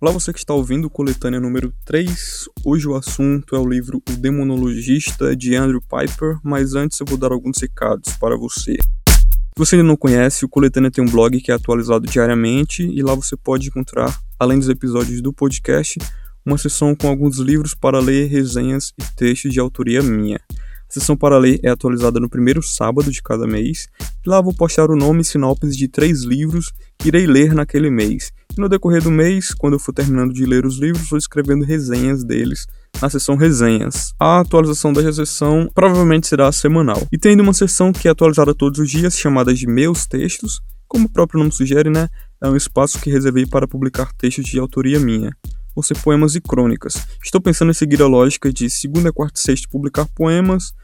Olá, você que está ouvindo o coletânea número 3. Hoje o assunto é o livro O Demonologista de Andrew Piper, mas antes eu vou dar alguns recados para você. Se você ainda não conhece, o Coletânea tem um blog que é atualizado diariamente e lá você pode encontrar, além dos episódios do podcast, uma seção com alguns livros para ler, resenhas e textos de autoria minha. A sessão para ler é atualizada no primeiro sábado de cada mês, lá vou postar o nome e sinopse de três livros que irei ler naquele mês. E no decorrer do mês, quando eu for terminando de ler os livros, vou escrevendo resenhas deles na seção resenhas. A atualização desta sessão provavelmente será semanal. E tem uma seção que é atualizada todos os dias, chamada de Meus Textos. Como o próprio nome sugere, né? É um espaço que reservei para publicar textos de autoria minha por ser poemas e crônicas. Estou pensando em seguir a lógica de segunda, quarta e sexta publicar poemas,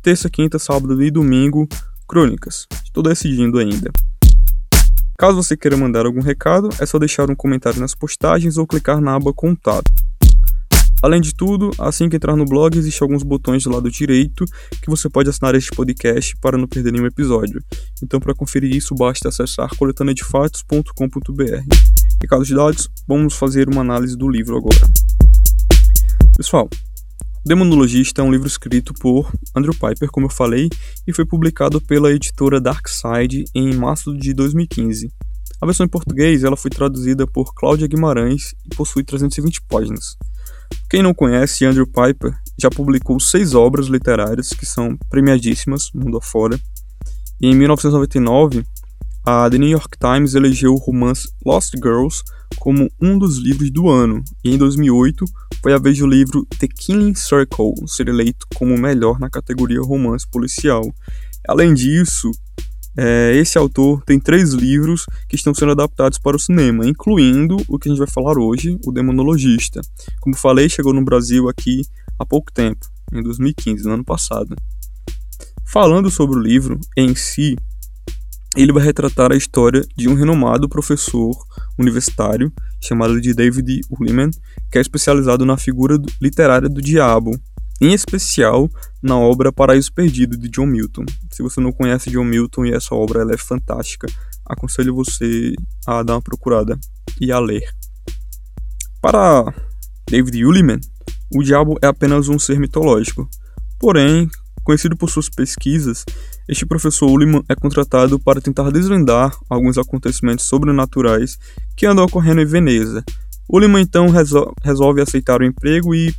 terça, quinta, sábado e domingo crônicas. Estou decidindo ainda. Caso você queira mandar algum recado, é só deixar um comentário nas postagens ou clicar na aba Contato. Além de tudo, assim que entrar no blog, existem alguns botões do lado direito que você pode assinar este podcast para não perder nenhum episódio. Então, para conferir isso, basta acessar coletanedefatos.com.br. Recados dados, vamos fazer uma análise do livro agora. Pessoal, Demonologista é um livro escrito por Andrew Piper, como eu falei, e foi publicado pela editora Darkside em março de 2015. A versão em português ela foi traduzida por Cláudia Guimarães e possui 320 páginas. Quem não conhece Andrew Piper já publicou seis obras literárias que são premiadíssimas mundo afora. E em 1999, a The New York Times elegeu o romance Lost Girls como um dos livros do ano, e em 2008 foi a vez do livro The Killing Circle ser eleito como o melhor na categoria romance policial. Além disso, é, esse autor tem três livros que estão sendo adaptados para o cinema, incluindo o que a gente vai falar hoje, O Demonologista. Como falei, chegou no Brasil aqui há pouco tempo, em 2015, no ano passado. Falando sobre o livro em si, ele vai retratar a história de um renomado professor universitário chamado de David Ullman, que é especializado na figura literária do diabo, em especial na obra Paraíso Perdido de John Milton. Se você não conhece John Milton e essa obra ela é fantástica, aconselho você a dar uma procurada e a ler. Para David Ullman, o diabo é apenas um ser mitológico. Porém, conhecido por suas pesquisas, este professor Ullman é contratado para tentar desvendar alguns acontecimentos sobrenaturais que andam ocorrendo em Veneza. Ullman então resol resolve aceitar o emprego e,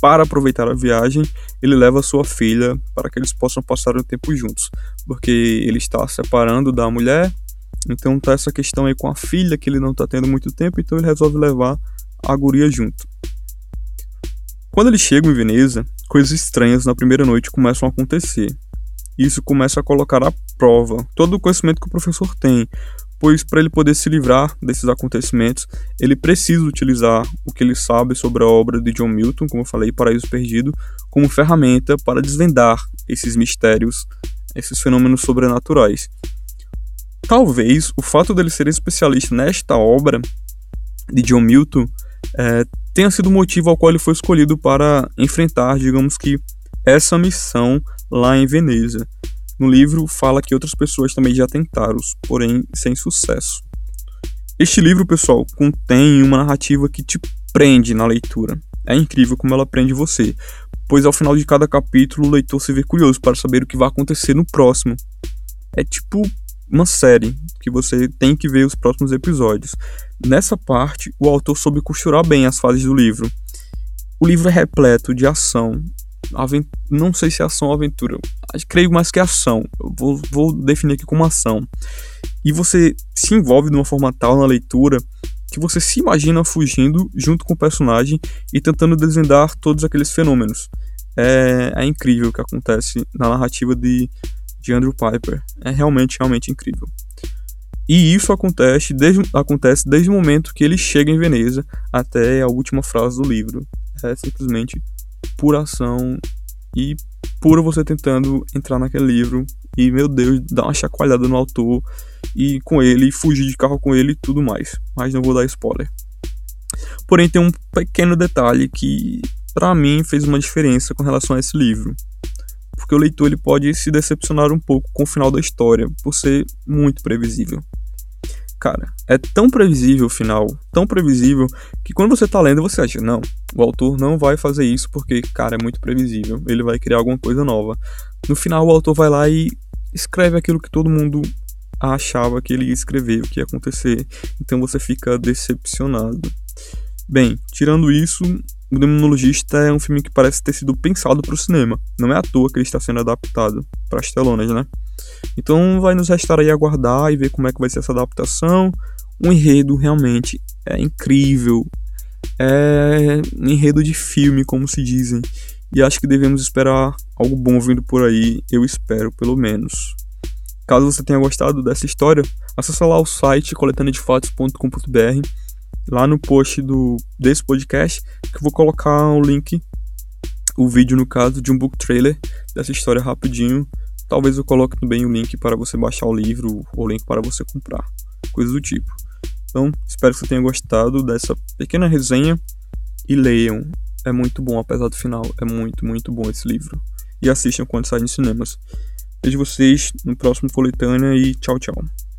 para aproveitar a viagem, ele leva sua filha para que eles possam passar um tempo juntos, porque ele está separando da mulher, então tá essa questão aí com a filha que ele não está tendo muito tempo, então ele resolve levar a guria junto. Quando eles chegam em Veneza, coisas estranhas na primeira noite começam a acontecer. Isso começa a colocar à prova todo o conhecimento que o professor tem, pois para ele poder se livrar desses acontecimentos, ele precisa utilizar o que ele sabe sobre a obra de John Milton, como eu falei, Paraíso Perdido, como ferramenta para desvendar esses mistérios, esses fenômenos sobrenaturais. Talvez o fato dele ser especialista nesta obra de John Milton é, tenha sido o motivo ao qual ele foi escolhido para enfrentar, digamos que, essa missão lá em Veneza. No livro fala que outras pessoas também já tentaram, porém sem sucesso. Este livro, pessoal, contém uma narrativa que te prende na leitura. É incrível como ela prende você, pois ao final de cada capítulo o leitor se vê curioso para saber o que vai acontecer no próximo. É tipo uma série que você tem que ver os próximos episódios. Nessa parte, o autor soube costurar bem as fases do livro. O livro é repleto de ação, não sei se é ação ou aventura, creio mais que ação. Eu vou, vou definir aqui como ação. E você se envolve de uma forma tal na leitura que você se imagina fugindo junto com o personagem e tentando desvendar todos aqueles fenômenos. É, é incrível o que acontece na narrativa de, de Andrew Piper. É realmente, realmente incrível. E isso acontece desde, acontece desde o momento que ele chega em Veneza até a última frase do livro. É simplesmente pura ação e pura você tentando entrar naquele livro e, meu Deus, dar uma chacoalhada no autor e com ele, fugir de carro com ele e tudo mais. Mas não vou dar spoiler. Porém, tem um pequeno detalhe que, para mim, fez uma diferença com relação a esse livro. Porque o leitor ele pode se decepcionar um pouco com o final da história, por ser muito previsível. Cara, é tão previsível o final, tão previsível, que quando você tá lendo, você acha, não, o autor não vai fazer isso porque, cara, é muito previsível, ele vai criar alguma coisa nova. No final, o autor vai lá e escreve aquilo que todo mundo achava que ele ia escrever, o que ia acontecer, então você fica decepcionado. Bem, tirando isso, O Demonologista é um filme que parece ter sido pensado para o cinema. Não é à toa que ele está sendo adaptado para as telonas, né? Então vai nos restar aí aguardar e ver como é que vai ser essa adaptação. O enredo realmente é incrível. É um enredo de filme, como se dizem. E acho que devemos esperar algo bom vindo por aí. Eu espero, pelo menos. Caso você tenha gostado dessa história, acessa lá o site coletâneadefatos.com.br lá no post do, desse podcast, que eu vou colocar o link, o vídeo no caso, de um book trailer dessa história rapidinho. Talvez eu coloque também o link para você baixar o livro ou o link para você comprar, coisas do tipo. Então, espero que você tenha gostado dessa pequena resenha e leiam. É muito bom, apesar do final. É muito, muito bom esse livro. E assistam quando sair nos cinemas. Vejo vocês no próximo Coletânea e tchau, tchau.